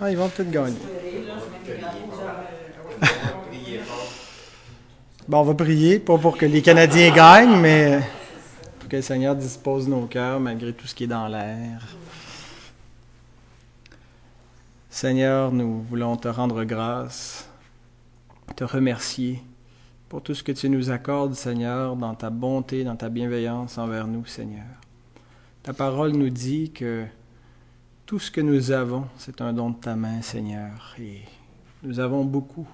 Ah, ils vont peut-être gagner. Bon, on va prier, pas pour que les Canadiens gagnent, mais pour que le Seigneur dispose nos cœurs malgré tout ce qui est dans l'air. Seigneur, nous voulons te rendre grâce, te remercier pour tout ce que tu nous accordes, Seigneur, dans ta bonté, dans ta bienveillance envers nous, Seigneur. Ta parole nous dit que tout ce que nous avons, c'est un don de ta main, Seigneur, et nous avons beaucoup,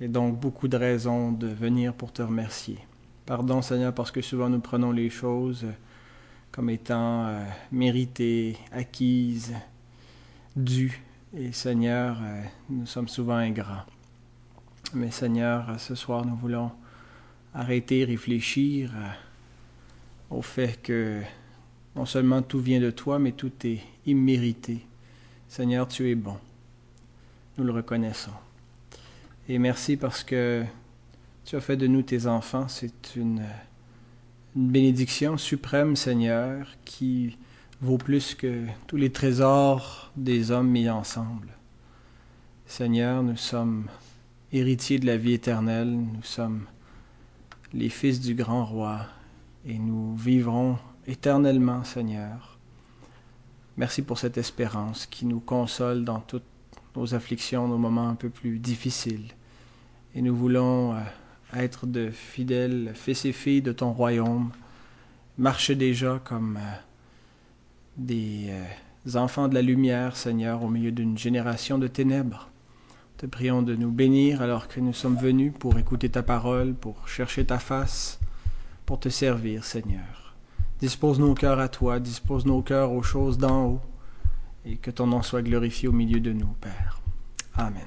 et donc beaucoup de raisons de venir pour te remercier. Pardon, Seigneur, parce que souvent nous prenons les choses comme étant euh, méritées, acquises, dues, et Seigneur, euh, nous sommes souvent ingrats. Mais Seigneur, ce soir, nous voulons arrêter, réfléchir euh, au fait que non seulement tout vient de toi, mais tout est immérité. Seigneur, tu es bon. Nous le reconnaissons. Et merci parce que tu as fait de nous tes enfants. C'est une, bénédiction suprême, Seigneur, qui vaut plus que tous les trésors des hommes mis ensemble. Seigneur, nous sommes héritiers de la vie éternelle, nous sommes les fils du grand roi, et nous vivrons éternellement, Seigneur. Merci pour cette espérance qui nous console dans toutes nos afflictions, nos moments un peu plus difficiles. Et nous voulons être de fidèles fils et filles de ton royaume, marcher déjà comme des enfants de la lumière, Seigneur, au milieu d'une génération de ténèbres. Te prions de nous bénir alors que nous sommes venus pour écouter ta parole, pour chercher ta face, pour te servir, Seigneur. Dispose nos cœurs à toi, dispose nos cœurs aux choses d'en haut, et que ton nom soit glorifié au milieu de nous, Père. Amen.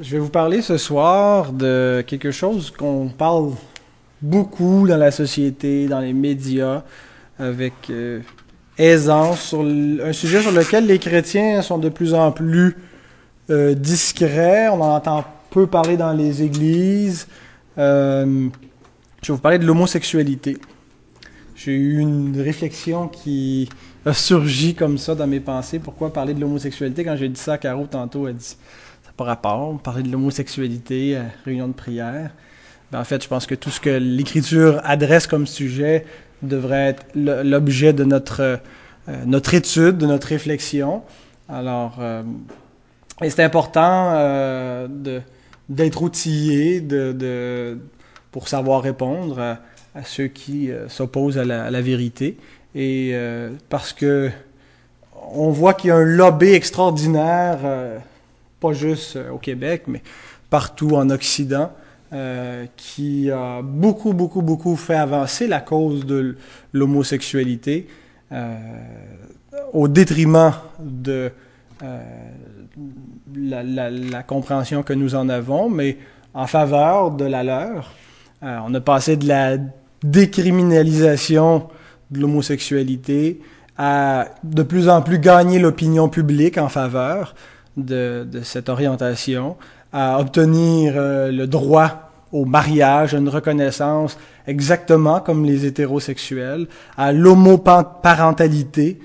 Je vais vous parler ce soir de quelque chose qu'on parle beaucoup dans la société, dans les médias, avec euh, aisance, sur un sujet sur lequel les chrétiens sont de plus en plus euh, discrets. On en entend peu parler dans les églises. Euh, je vais vous parler de l'homosexualité. J'ai eu une réflexion qui a surgi comme ça dans mes pensées. Pourquoi parler de l'homosexualité Quand j'ai dit ça à Caro tantôt, elle dit ça n'a pas rapport. Parler de l'homosexualité à réunion de prière. Ben, en fait, je pense que tout ce que l'Écriture adresse comme sujet devrait être l'objet de notre, euh, notre étude, de notre réflexion. Alors, euh, c'est important euh, d'être outillé de, de, pour savoir répondre à, ceux qui euh, s'opposent à la, vérité. Et euh, parce que on voit qu'il y a un lobby extraordinaire, euh, pas juste au Québec, mais partout en Occident, qui a beaucoup, beaucoup, beaucoup fait avancer la cause de l'homosexualité au détriment de la, compréhension que nous en avons, mais en faveur de la leur. Euh, on a passé de la décriminalisation de l'homosexualité à de plus en plus gagner l'opinion publique en faveur de, cette orientation, à obtenir euh, le droit au mariage, une reconnaissance exactement comme les hétérosexuels, à l'homoparentalité.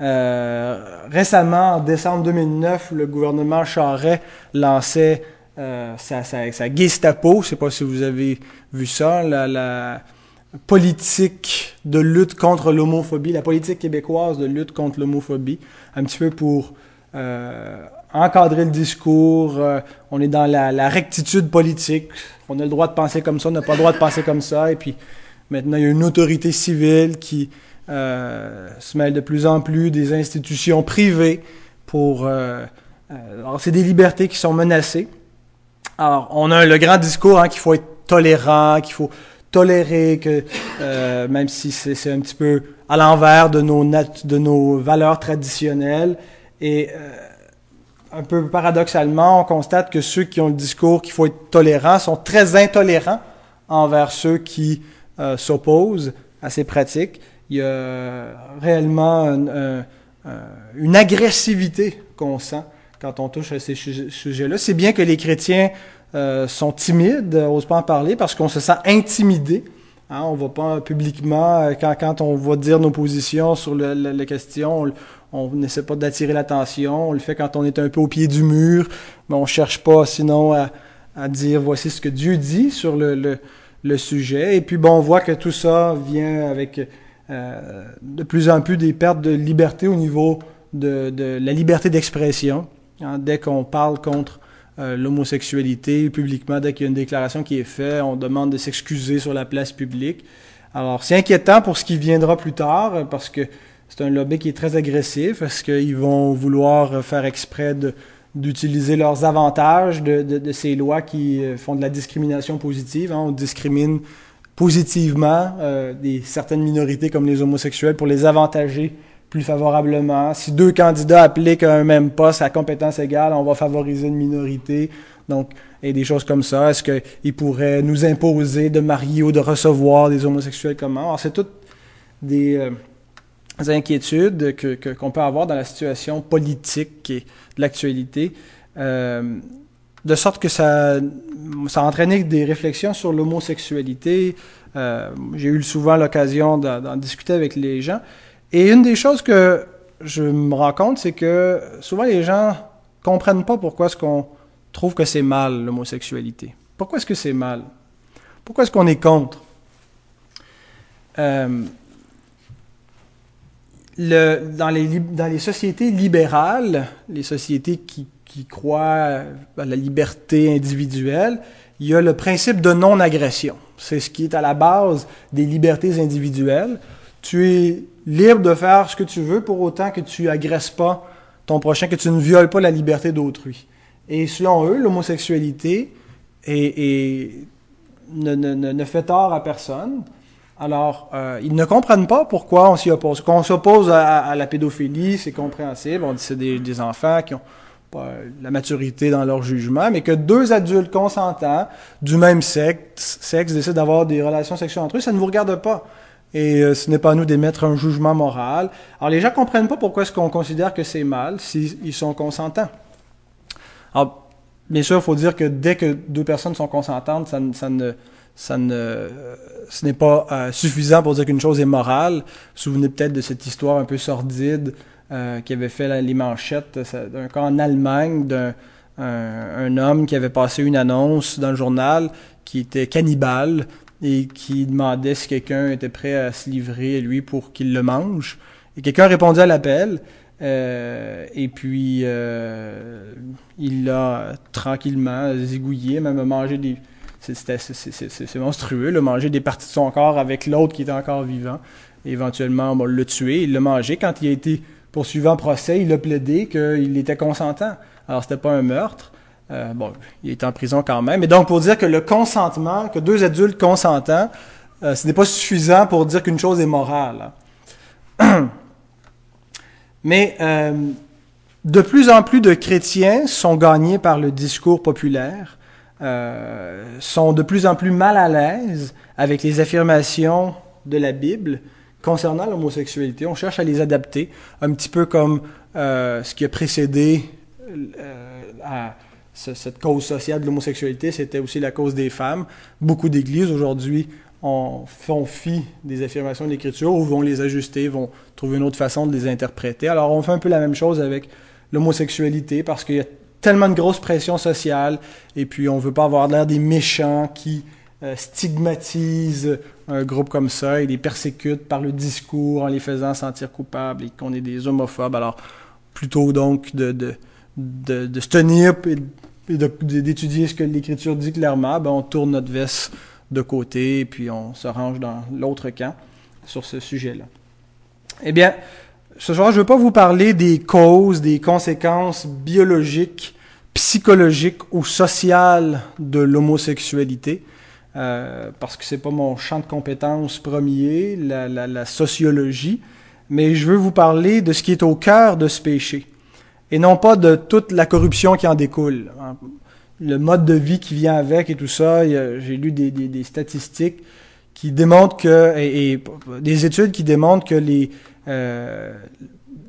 Euh, récemment, en décembre 2009, le gouvernement Charest lançait euh, sa, sa, Gestapo, je sais pas si vous avez vu ça, la, politique de lutte contre l'homophobie, la politique québécoise de lutte contre l'homophobie, un petit peu pour euh, encadrer le discours. Euh, on est dans la, rectitude politique. On a le droit de penser comme ça, on n'a pas le droit de penser comme ça. Et puis maintenant, il y a une autorité civile qui euh, se mêle de plus en plus des institutions privées pour... alors, c'est des libertés qui sont menacées. Alors, on a le grand discours hein, qu'il faut être tolérant, qu'il faut tolérer, que euh, même si c'est un petit peu à l'envers de nos, de nos valeurs traditionnelles. Et euh, un peu paradoxalement, on constate que ceux qui ont le discours qu'il faut être tolérant sont très intolérants envers ceux qui euh, s'opposent à ces pratiques. Il y a réellement un, un, une agressivité qu'on sent quand on touche à ces sujets-là. C'est bien que les chrétiens euh, sont timides, n'osent pas en parler parce qu'on se sent intimidé Hein, on va pas publiquement, euh, quand, on va dire nos positions sur le, la question, on n'essaie pas d'attirer l'attention. On le fait quand on est un peu au pied du mur, mais on cherche pas sinon à, dire voici ce que Dieu dit sur le, sujet. Et puis bon, on voit que tout ça vient avec euh, de plus en plus des pertes de liberté au niveau de la liberté d'expression. Hein, dès qu'on parle contre euh, l'homosexualité publiquement. Dès qu'il y a une déclaration qui est faite, on demande de s'excuser sur la place publique. Alors, c'est inquiétant pour ce qui viendra plus tard, euh, parce que c'est un lobby qui est très agressif, parce qu'ils vont vouloir faire exprès d'utiliser leurs avantages de, ces lois qui euh, font de la discrimination positive. Hein? On discrimine positivement euh, des, certaines minorités comme les homosexuels pour les avantager plus favorablement. Si deux candidats appliquent un même poste à compétence égale, on va favoriser une minorité. Donc, et des choses comme ça. Est-ce qu'ils pourraient nous imposer de marier ou de recevoir des homosexuels comment? Alors, c'est toutes des, euh, inquiétudes que, qu'on peut avoir dans la situation politique et de l'actualité. Euh, de sorte que ça, ça a entraîné des réflexions sur l'homosexualité. Euh, j'ai eu souvent l'occasion d'en discuter avec les gens. Et une des choses que je me rends compte, c'est que souvent les gens comprennent pas pourquoi est-ce qu'on trouve que c'est mal l'homosexualité. Pourquoi est-ce que c'est mal? Pourquoi est-ce qu'on est contre? Euh, dans, les, sociétés libérales, les sociétés qui croient à la liberté individuelle, il y a le principe de non-agression. C'est ce qui est à la base des libertés individuelles. Tu es libre de faire ce que tu veux pour autant que tu agresses pas ton prochain, que tu ne violes pas la liberté d'autrui. Et selon eux, l'homosexualité ne, fait tort à personne. Alors, euh, ils ne comprennent pas pourquoi on s'y oppose. Qu'on s'oppose à, la pédophilie, c'est compréhensible. On dit c'est des, des, enfants qui ont pas la maturité dans leur jugement, mais que deux adultes consentants du même sexe, sexe décident d'avoir des relations sexuelles entre eux, ça ne vous regarde pas et euh, ce n'est pas à nous d'émettre un jugement moral. Alors les gens comprennent pas pourquoi est-ce qu'on considère que c'est mal s'ils sont consentants. Alors, bien sûr, il faut dire que dès que deux personnes sont consentantes, ça, ça ne, ça ne, ce n'est pas euh, suffisant pour dire qu'une chose est morale. Vous vous souvenez peut-être de cette histoire un peu sordide euh, qui avait fait les manchettes d'un cas en Allemagne d'un un, un, homme qui avait passé une annonce dans le journal qui était cannibale et qui demandait si quelqu'un était prêt à se livrer à lui pour qu'il le mange. Et quelqu'un répondit à l'appel. Euh, et puis, euh, il l'a tranquillement zigouillé, même mangé des... C'est monstrueux, le manger des parties de son corps avec l'autre qui était encore vivant. Et éventuellement, le tuer. Il l'a mangé. Quand il a été poursuivi en procès, il a plaidé qu'il était consentant. Alors, c'était pas un meurtre. Euh, bon, il est en prison quand même. Et donc, pour dire que le consentement, que deux adultes consentants, euh, ce n'est pas suffisant pour dire qu'une chose est morale. Mais euh, de plus en plus de chrétiens sont gagnés par le discours populaire, sont de plus en plus mal à l'aise avec les affirmations de la Bible concernant l'homosexualité. On cherche à les adapter, un petit peu comme ce qui a précédé à cette cause sociale de l'homosexualité, c'était aussi la cause des femmes. Beaucoup d'églises aujourd'hui font fi des affirmations de l'Écriture ou vont les ajuster, vont trouver une autre façon de les interpréter. Alors on fait un peu la même chose avec l'homosexualité parce qu'il y a tellement de grosses pressions sociales et puis on veut pas avoir l'air des méchants qui euh, stigmatisent un groupe comme ça et les persécutent par le discours en les faisant sentir coupables et qu'on est des homophobes. Alors plutôt donc de, de, de, de se tenir d'étudier ce que l'Écriture dit clairement, ben on tourne notre veste de côté puis on se range dans l'autre camp sur ce sujet-là. Eh bien, ce soir, je ne veux pas vous parler des causes, des conséquences biologiques, psychologiques ou sociales de l'homosexualité, euh, parce que c'est pas mon champ de compétences premier, la sociologie, mais je veux vous parler de ce qui est au cœur de ce péché et non pas de toute la corruption qui en découle. Le mode de vie qui vient avec et tout ça, j'ai lu des, statistiques qui démontrent que, et, des études qui démontrent que euh,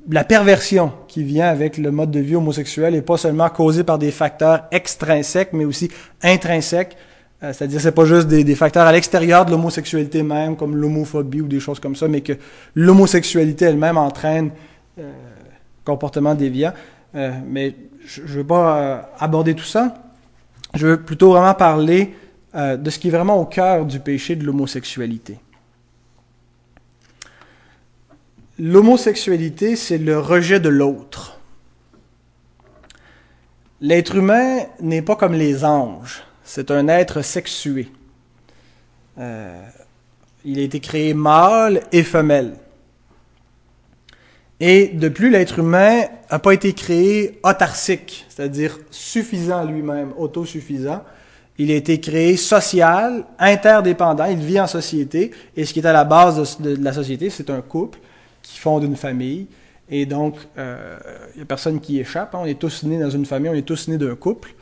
la perversion qui vient avec le mode de vie homosexuel est pas seulement causée par des facteurs extrinsèques, mais aussi intrinsèques Euh, c'est-à-dire, c'est pas juste des, facteurs à l'extérieur de l'homosexualité même, comme l'homophobie ou des choses comme ça, mais que l'homosexualité elle-même entraîne euh, comportement déviant. Euh, mais je ne veux pas euh, aborder tout ça. Je veux plutôt vraiment parler de ce qui est vraiment au cœur du péché de l'homosexualité. L'homosexualité, c'est le rejet de l'autre. L'être humain n'est pas comme les anges c'est un être sexué. Euh, il a été créé mâle et femelle. Et de plus, l'être humain n'a pas été créé autarcique, c'est-à-dire suffisant lui-même, autosuffisant. Il a été créé social, interdépendant, il vit en société, et ce qui est à la base de, la société, c'est un couple qui fonde une famille. Et donc, euh, il n'y a personne qui échappe. Hein. On est tous nés dans une famille, on est tous nés d'un couple.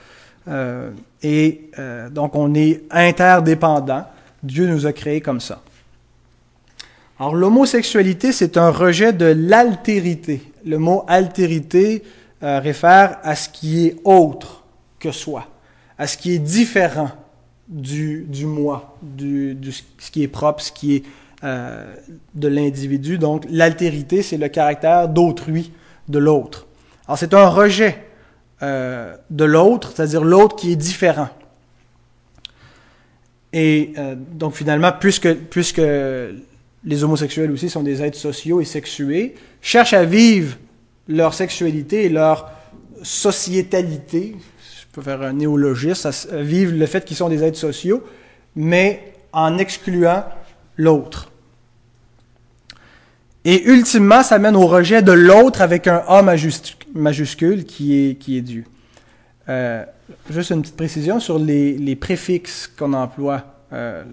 Euh, et euh, donc, on est interdépendant. Dieu nous a créés comme ça. Alors, l'homosexualité, c'est un rejet de l'altérité. Le mot altérité euh, réfère à ce qui est autre que soi, à ce qui est différent du, du moi, du, du, ce qui est propre, ce qui est euh, de l'individu. Donc, l'altérité, c'est le caractère d'autrui, de l'autre. Alors, c'est un rejet euh, de l'autre, c'est-à-dire l'autre qui est différent. Et donc finalement, puisque, puisque les homosexuels aussi sont des êtres sociaux et sexués, cherchent à vivre leur sexualité et leur sociétalité, je peux faire un néologisme, à vivre le fait qu'ils sont des êtres sociaux, mais en excluant l'autre. Et ultimement, ça mène au rejet de l'autre avec un A majuscule qui est, qui est Dieu. Euh, juste une petite précision sur les, les préfixes qu'on emploie. Euh,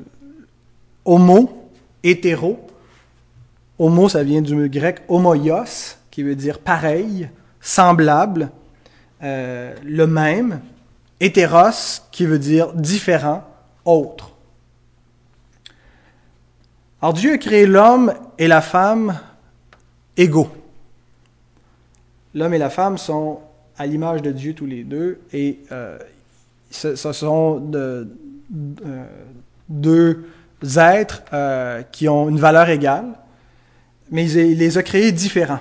homo, hétéro. Homo, ça vient du grec homoios, qui veut dire pareil, semblable, euh, le même. Hétéros, qui veut dire différent, autre. Alors Dieu a créé l'homme et la femme égaux. L'homme et la femme sont à l'image de Dieu tous les deux et euh, ce, sont euh, deux êtres euh, qui ont une valeur égale, mais il les a créés différents.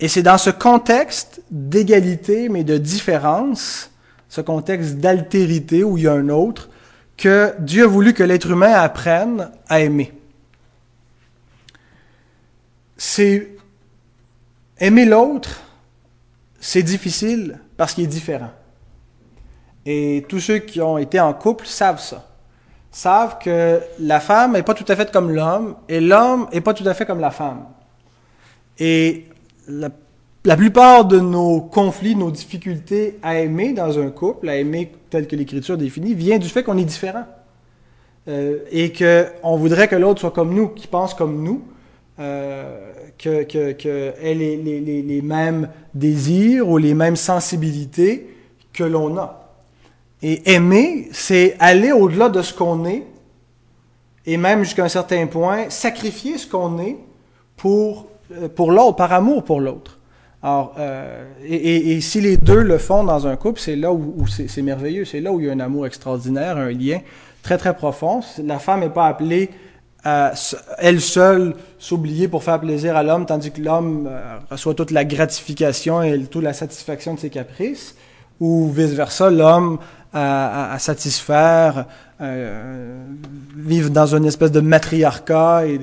Et c'est dans ce contexte d'égalité mais de différence, ce contexte d'altérité où il y a un autre, que Dieu a voulu que l'être humain apprenne à aimer. C'est aimer l'autre, c'est difficile parce qu'il est différent. Et tous ceux qui ont été en couple savent ça. Savent que la femme n'est pas tout à fait comme l'homme et l'homme n'est pas tout à fait comme la femme. Et la la plupart de nos conflits, nos difficultés à aimer dans un couple, à aimer tel que l'Écriture définit, vient du fait qu'on est différent. Euh, et qu'on voudrait que l'autre soit comme nous, qu'il pense comme nous, euh, qu'elle que, ait les, les, les, mêmes désirs ou les mêmes sensibilités que l'on a. Et aimer, c'est aller au-delà de ce qu'on est, et même jusqu'à un certain point, sacrifier ce qu'on est pour, euh, pour l'autre, par amour pour l'autre. Alors, euh, et, si les deux le font dans un couple, c'est là où, c'est merveilleux, c'est là où il y a un amour extraordinaire, un lien très très profond. La femme n'est pas appelée à elle seule s'oublier pour faire plaisir à l'homme, tandis que l'homme euh, reçoit toute la gratification et toute la satisfaction de ses caprices, ou vice versa, l'homme à, satisfaire, euh, vivre dans une espèce de matriarcat. Et,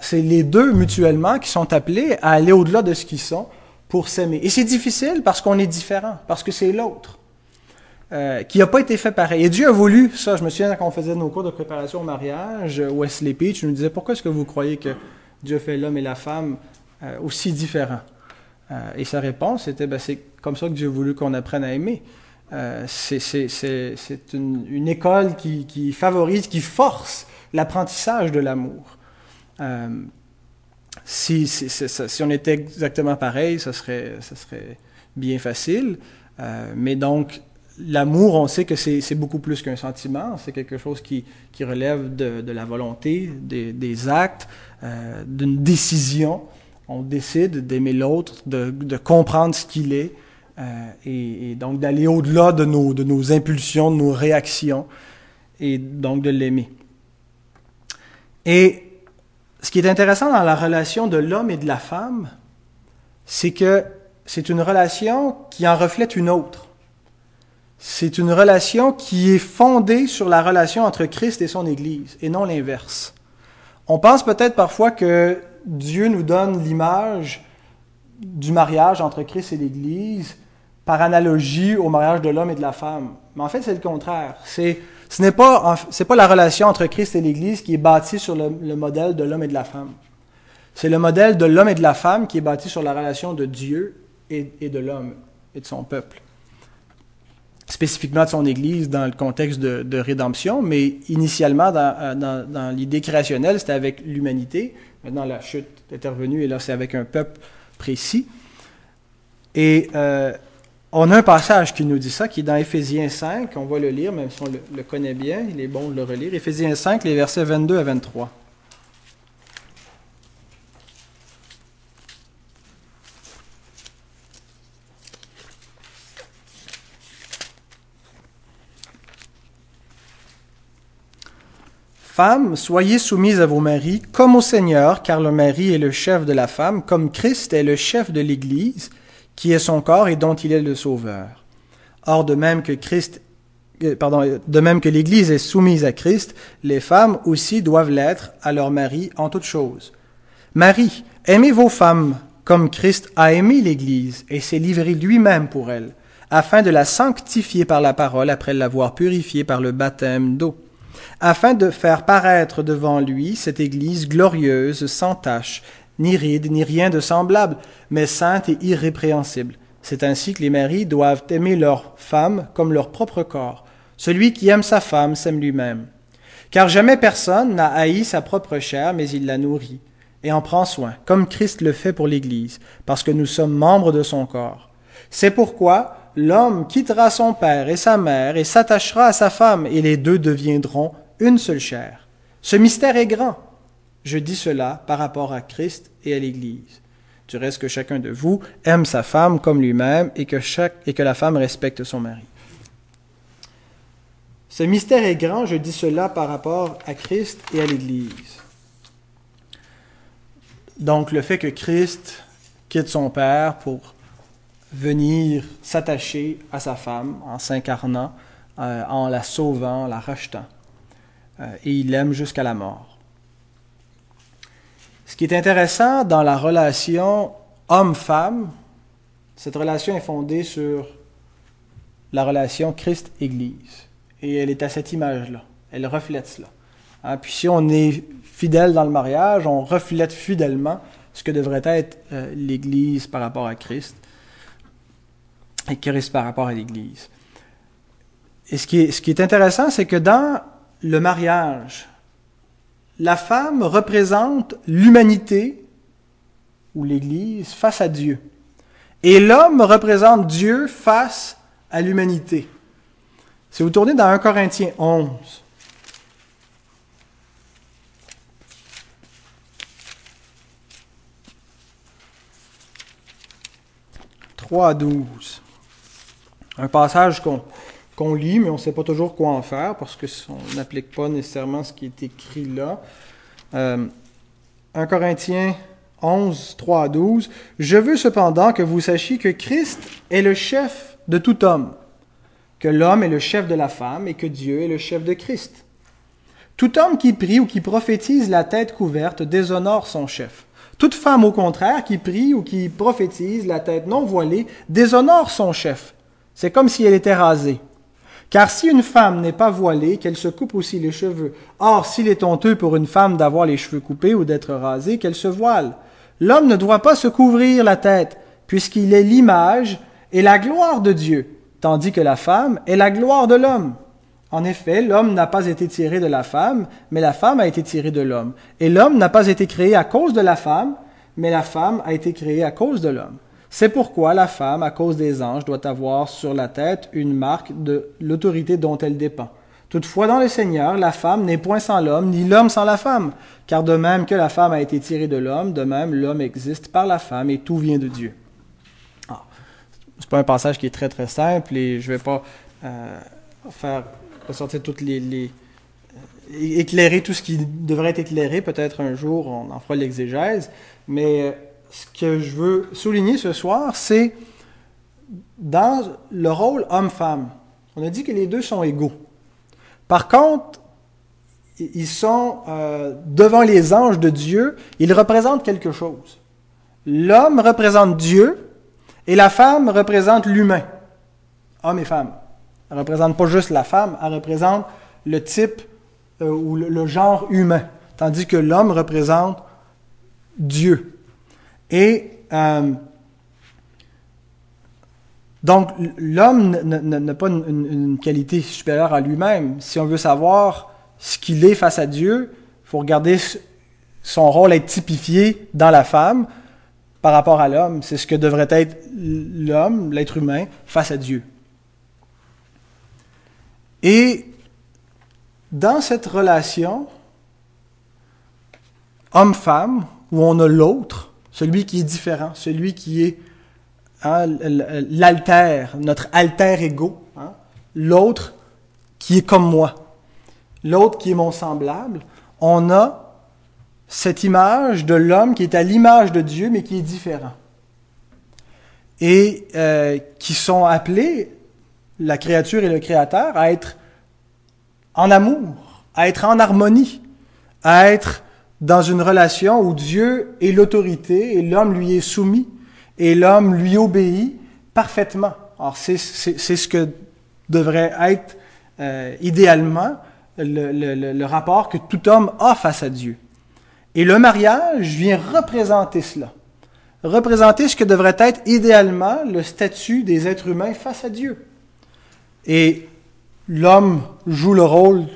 c'est les deux mutuellement qui sont appelés à aller au-delà de ce qu'ils sont pour s'aimer. Et c'est difficile parce qu'on est différent, parce que c'est l'autre. Euh, qui n'a pas été fait pareil. Et Dieu a voulu ça. Je me souviens quand on faisait nos cours de préparation au mariage, Wesley Peach nous disait pourquoi est-ce que vous croyez que Dieu fait l'homme et la femme euh, aussi différents? Euh, Et sa réponse était ben, c'est comme ça que Dieu a voulu qu'on apprenne à aimer. Euh, c'est une, école qui, favorise, qui force l'apprentissage de l'amour. Euh, si, on était exactement pareil, ça serait, bien facile. Euh, mais donc, l'amour, on sait que c'est beaucoup plus qu'un sentiment, c'est quelque chose qui, relève de, la volonté, des, actes, d'une décision. On décide d'aimer l'autre, de, comprendre ce qu'il est, et, donc d'aller au-delà de nos, de nos impulsions, de nos réactions, et donc de l'aimer. Et ce qui est intéressant dans la relation de l'homme et de la femme, c'est que c'est une relation qui en reflète une autre. C'est une relation qui est fondée sur la relation entre Christ et son Église, et non l'inverse. On pense peut-être parfois que Dieu nous donne l'image du mariage entre Christ et l'Église par analogie au mariage de l'homme et de la femme. Mais en fait, c'est le contraire. C'est, ce n'est pas, la relation entre Christ et l'Église qui est bâtie sur le, modèle de l'homme et de la femme. C'est le modèle de l'homme et de la femme qui est bâti sur la relation de Dieu et, de l'homme et de son peuple. Spécifiquement de son Église dans le contexte de, rédemption, mais initialement dans, dans l'idée créationnelle, c'était avec l'humanité. Maintenant, la chute est intervenue et là, c'est avec un peuple précis. Et euh, on a un passage qui nous dit ça, qui est dans Éphésiens 5. On va le lire, même si on le, connaît bien. Il est bon de le relire. Éphésiens 5, les versets 22 à 23. Femmes, soyez soumises à vos maris comme au Seigneur, car le mari est le chef de la femme, comme Christ est le chef de l'Église, qui est son corps et dont il est le sauveur. Or, de même que Christ, euh, de même que l'Église est soumise à Christ, les femmes aussi doivent l'être à leur mari en toutes choses. Marie, aimez vos femmes comme Christ a aimé l'Église et s'est livré lui-même pour elle, afin de la sanctifier par la parole après l'avoir purifiée par le baptême d'eau afin de faire paraître devant lui cette Église glorieuse, sans tache, ni ride, ni rien de semblable, mais sainte et irrépréhensible. C'est ainsi que les maris doivent aimer leur femme comme leur propre corps. Celui qui aime sa femme s'aime lui-même. Car jamais personne n'a haï sa propre chair, mais il la nourrit, et en prend soin, comme Christ le fait pour l'Église, parce que nous sommes membres de son corps. C'est pourquoi l'homme quittera son père et sa mère et s'attachera à sa femme, et les deux deviendront une seule chair. Ce mystère est grand. Je dis cela par rapport à Christ et à l'Église. Du reste que chacun de vous aime sa femme comme lui-même et que, et que la femme respecte son mari. Ce mystère est grand, je dis cela par rapport à Christ et à l'Église. Donc le fait que Christ quitte son Père pour venir s'attacher à sa femme en s'incarnant, euh, en la sauvant, en la rachetant. Euh, et il l'aime jusqu'à la mort. Ce qui est intéressant dans la relation homme-femme, cette relation est fondée sur la relation Christ-Église. Et elle est à cette image-là. Elle reflète cela. Hein, puis si on est fidèle dans le mariage, on reflète fidèlement ce que devrait être euh, l'Église par rapport à Christ et Christ par rapport à l'Église. Et ce qui est, ce qui est intéressant, c'est que dans le mariage, la femme représente l'humanité ou l'Église face à Dieu. Et l'homme représente Dieu face à l'humanité. Si vous tournez dans 1 Corinthiens 11, 3 à 12. Un passage qu'on qu'on lit, mais on ne sait pas toujours quoi en faire parce qu'on n'applique pas nécessairement ce qui est écrit là. 1 euh, Corinthiens 11, 3 à 12. Je veux cependant que vous sachiez que Christ est le chef de tout homme, que l'homme est le chef de la femme et que Dieu est le chef de Christ. Tout homme qui prie ou qui prophétise la tête couverte déshonore son chef. Toute femme, au contraire, qui prie ou qui prophétise la tête non voilée déshonore son chef. C'est comme si elle était rasée. Car si une femme n'est pas voilée, qu'elle se coupe aussi les cheveux. Or, s'il est honteux pour une femme d'avoir les cheveux coupés ou d'être rasée, qu'elle se voile. L'homme ne doit pas se couvrir la tête, puisqu'il est l'image et la gloire de Dieu, tandis que la femme est la gloire de l'homme. En effet, l'homme n'a pas été tiré de la femme, mais la femme a été tirée de l'homme. Et l'homme n'a pas été créé à cause de la femme, mais la femme a été créée à cause de l'homme. C'est pourquoi la femme, à cause des anges, doit avoir sur la tête une marque de l'autorité dont elle dépend. Toutefois, dans le Seigneur, la femme n'est point sans l'homme, ni l'homme sans la femme, car de même que la femme a été tirée de l'homme, de même l'homme existe par la femme, et tout vient de Dieu. Ah. c'est pas un passage qui est très très simple et je vais pas euh, faire ressortir toutes les, les euh, éclairer tout ce qui devrait être éclairé. Peut-être un jour on en fera l'exégèse, mais ce que je veux souligner ce soir, c'est dans le rôle homme-femme. On a dit que les deux sont égaux. Par contre, ils sont euh, devant les anges de Dieu, ils représentent quelque chose. L'homme représente Dieu et la femme représente l'humain, homme et femme. Elle ne représente pas juste la femme, elle représente le type euh, ou le, genre humain, tandis que l'homme représente Dieu. Et euh, donc, l'homme n'a pas une, qualité supérieure à lui-même. Si on veut savoir ce qu'il est face à Dieu, il faut regarder son rôle être typifié dans la femme par rapport à l'homme. C'est ce que devrait être l'homme, l'être humain, face à Dieu. Et dans cette relation homme-femme, où on a l'autre, celui qui est différent, celui qui est hein, l'alter, notre alter ego, hein, l'autre qui est comme moi, l'autre qui est mon semblable, on a cette image de l'homme qui est à l'image de Dieu, mais qui est différent. Et euh, qui sont appelés, la créature et le créateur, à être en amour, à être en harmonie, à être dans une relation où Dieu est l'autorité et l'homme lui est soumis et l'homme lui obéit parfaitement. Alors c'est ce que devrait être euh, idéalement le, rapport que tout homme a face à Dieu. Et le mariage vient représenter cela, représenter ce que devrait être idéalement le statut des êtres humains face à Dieu. Et l'homme joue le rôle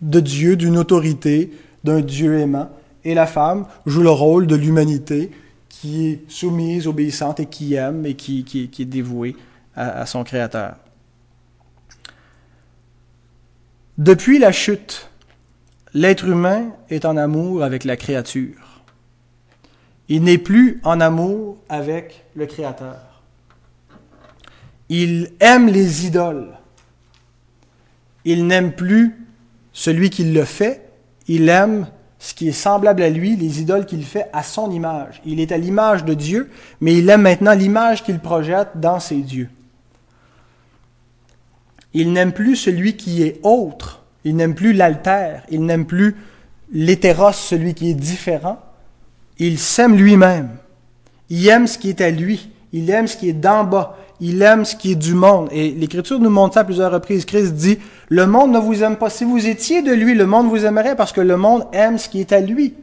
de Dieu, d'une autorité, d'un Dieu aimant, et la femme joue le rôle de l'humanité qui est soumise, obéissante et qui aime et qui, est dévouée à son Créateur. Depuis la chute, l'être humain est en amour avec la créature. Il n'est plus en amour avec le Créateur. Il aime les idoles. Il n'aime plus celui qui le fait. Il aime ce qui est semblable à lui, les idoles qu'il fait à son image. Il est à l'image de Dieu, mais il aime maintenant l'image qu'il projette dans ses dieux. Il n'aime plus celui qui est autre. Il n'aime plus l'altère. Il n'aime plus l'hétéros, celui qui est différent. Il s'aime lui-même. Il aime ce qui est à lui. Il aime ce qui est d'en bas. Il aime ce qui est du monde. Et l'Écriture nous montre ça à plusieurs reprises. Christ dit, le monde ne vous aime pas. Si vous étiez de lui, le monde vous aimerait parce que le monde aime ce qui est à lui.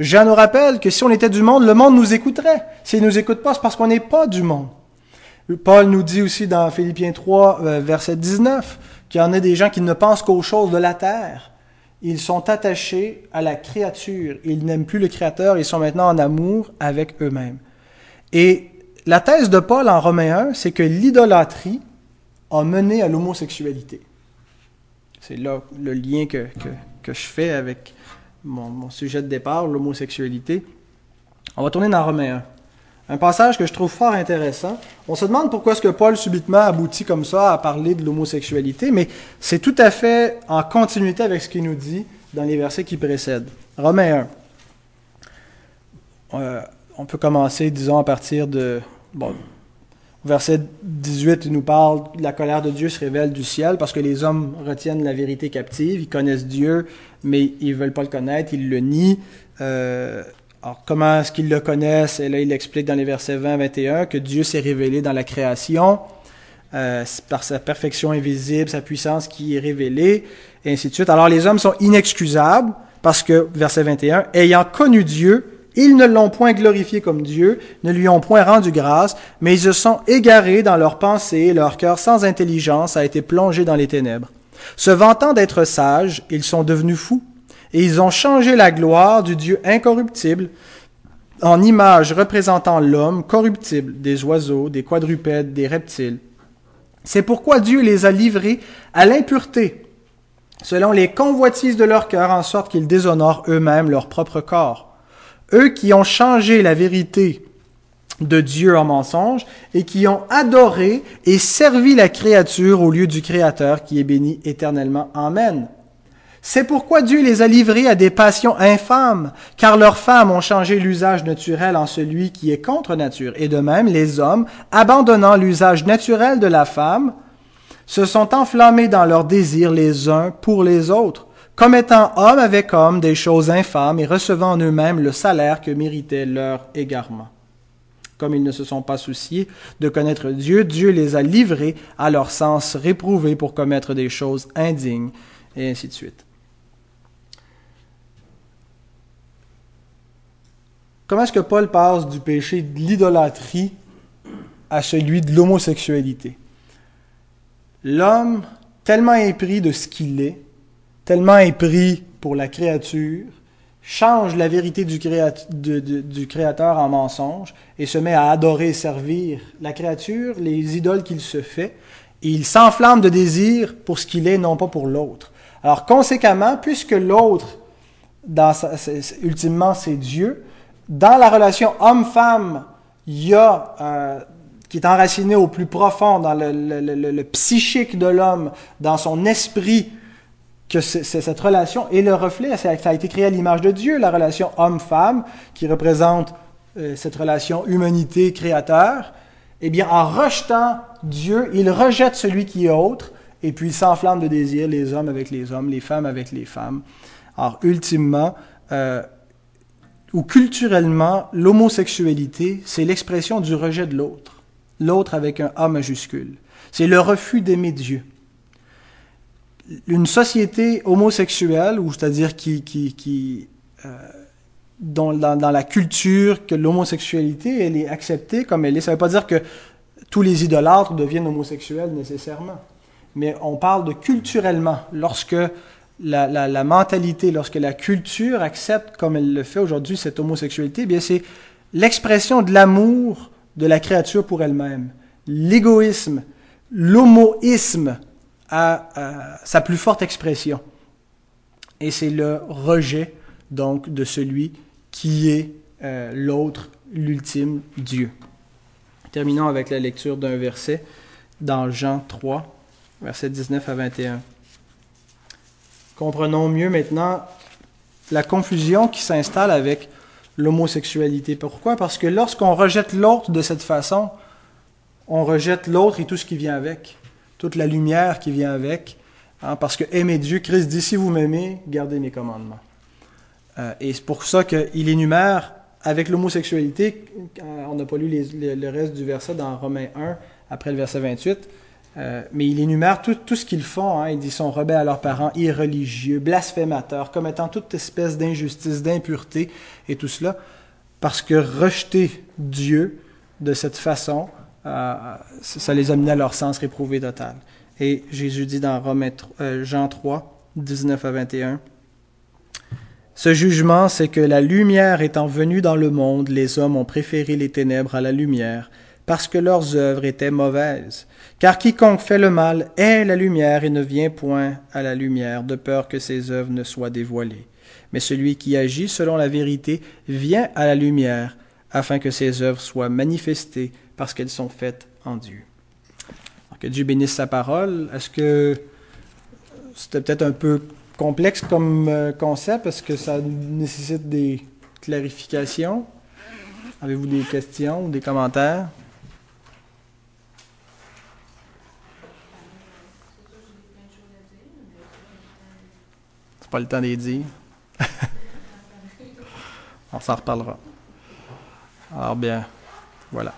Jean nous rappelle que si on était du monde, le monde nous écouterait. S'il nous écoute pas, c'est parce qu'on n'est pas du monde. Paul nous dit aussi dans Philippiens 3, euh, verset 19, qu'il y en a des gens qui ne pensent qu'aux choses de la terre. Ils sont attachés à la créature. Ils n'aiment plus le Créateur. Ils sont maintenant en amour avec eux-mêmes. Et la thèse de Paul en Romains 1, c'est que l'idolâtrie a mené à l'homosexualité. C'est là le lien que, je fais avec mon, sujet de départ, l'homosexualité. On va tourner dans Romains 1. Un passage que je trouve fort intéressant. On se demande pourquoi est-ce que Paul subitement aboutit comme ça à parler de l'homosexualité, mais c'est tout à fait en continuité avec ce qu'il nous dit dans les versets qui précèdent. Romains 1. Euh, on peut commencer, disons, à partir de... Bon, verset 18, il nous parle la colère de Dieu se révèle du ciel parce que les hommes retiennent la vérité captive, ils connaissent Dieu, mais ils ne veulent pas le connaître, ils le nient. Euh, alors, comment est-ce qu'ils le connaissent? Et là, il explique dans les versets 20 21 que Dieu s'est révélé dans la création, euh, par sa perfection invisible, sa puissance qui est révélée, et ainsi de suite. Alors, les hommes sont inexcusables parce que, verset 21, ayant connu Dieu, ils ne l'ont point glorifié comme Dieu, ne lui ont point rendu grâce, mais ils se sont égarés dans leurs pensées, leur cœur sans intelligence a été plongé dans les ténèbres. Se vantant d'être sages, ils sont devenus fous et ils ont changé la gloire du Dieu incorruptible en image représentant l'homme corruptible, des oiseaux, des quadrupèdes, des reptiles. C'est pourquoi Dieu les a livrés à l'impureté, selon les convoitises de leur cœur, en sorte qu'ils déshonorent eux-mêmes leur propre corps. Eux qui ont changé la vérité de Dieu en mensonge et qui ont adoré et servi la créature au lieu du Créateur qui est béni éternellement. Amen. C'est pourquoi Dieu les a livrés à des passions infâmes, car leurs femmes ont changé l'usage naturel en celui qui est contre nature. Et de même, les hommes, abandonnant l'usage naturel de la femme, se sont enflammés dans leurs désirs les uns pour les autres, commettant homme avec homme des choses infâmes et recevant en eux-mêmes le salaire que méritait leur égarement. Comme ils ne se sont pas souciés de connaître Dieu, Dieu les a livrés à leur sens réprouvé pour commettre des choses indignes, et ainsi de suite. Comment est-ce que Paul passe du péché de l'idolâtrie à celui de l'homosexualité? L'homme, tellement épris de ce qu'il est, tellement épris pour la créature, change la vérité du, Créateur en mensonge et se met à adorer et servir la créature, les idoles qu'il se fait, et il s'enflamme de désir pour ce qu'il est, non pas pour l'autre. Alors conséquemment, puisque l'autre, ultimement, c'est Dieu, dans la relation homme-femme, il y a, qui est enraciné au plus profond dans le, psychique de l'homme, dans son esprit, que c'est, cette relation est le reflet, ça a été créé à l'image de Dieu, la relation homme-femme, qui représente euh, cette relation humanité-créateur. Eh bien, en rejetant Dieu, il rejette celui qui est autre, et puis il s'enflamme de désir, les hommes avec les hommes, les femmes avec les femmes. Alors, ultimement, euh, ou culturellement, l'homosexualité, c'est l'expression du rejet de l'autre. L'autre avec un A majuscule. C'est le refus d'aimer Dieu. Une société homosexuelle, ou c'est-à-dire qui, qui, euh, dans, dans, la culture que l'homosexualité, elle est acceptée comme elle est. Ça ne veut pas dire que tous les idolâtres deviennent homosexuels nécessairement. Mais on parle de culturellement. Lorsque la, mentalité, lorsque la culture accepte, comme elle le fait aujourd'hui, cette homosexualité, bien c'est l'expression de l'amour de la créature pour elle-même. L'égoïsme, l'homoïsme a, sa plus forte expression. Et c'est le rejet, donc, de celui qui est euh, l'autre, l'ultime Dieu. Terminons avec la lecture d'un verset dans Jean 3, versets 19 à 21. Comprenons mieux maintenant la confusion qui s'installe avec l'homosexualité. Pourquoi? Parce que lorsqu'on rejette l'autre de cette façon, on rejette l'autre et tout ce qui vient avec, toute la lumière qui vient avec. Hein, parce que aimer Dieu, Christ dit, si vous m'aimez, gardez mes commandements. Euh, et c'est pour ça qu'il énumère avec l'homosexualité, on n'a pas lu le reste du verset dans Romains 1, après le verset 28, euh, mais il énumère tout, ce qu'ils font. Hein. Dit sont rebelles à leurs parents, irreligieux, blasphémateurs, commettant toute espèce d'injustice, d'impureté et tout cela, parce que rejeter Dieu de cette façon, euh, ça les a mis à leur sens réprouvé total. Et Jésus dit dans Romains, euh, Jean 3, 19 à 21, Ce jugement, c'est que la lumière étant venue dans le monde, les hommes ont préféré les ténèbres à la lumière, parce que leurs œuvres étaient mauvaises. Car quiconque fait le mal est la lumière et ne vient point à la lumière, de peur que ses œuvres ne soient dévoilées. Mais celui qui agit selon la vérité vient à la lumière, afin que ses œuvres soient manifestées parce qu'elles sont faites en Dieu. que Dieu bénisse sa parole. Est-ce que c'était peut-être un peu complexe comme euh, concept? Est-ce que ça nécessite des clarifications? Avez-vous des questions ou des commentaires? pas le temps d'y dire. On s'en reparlera. Alors bien, voilà.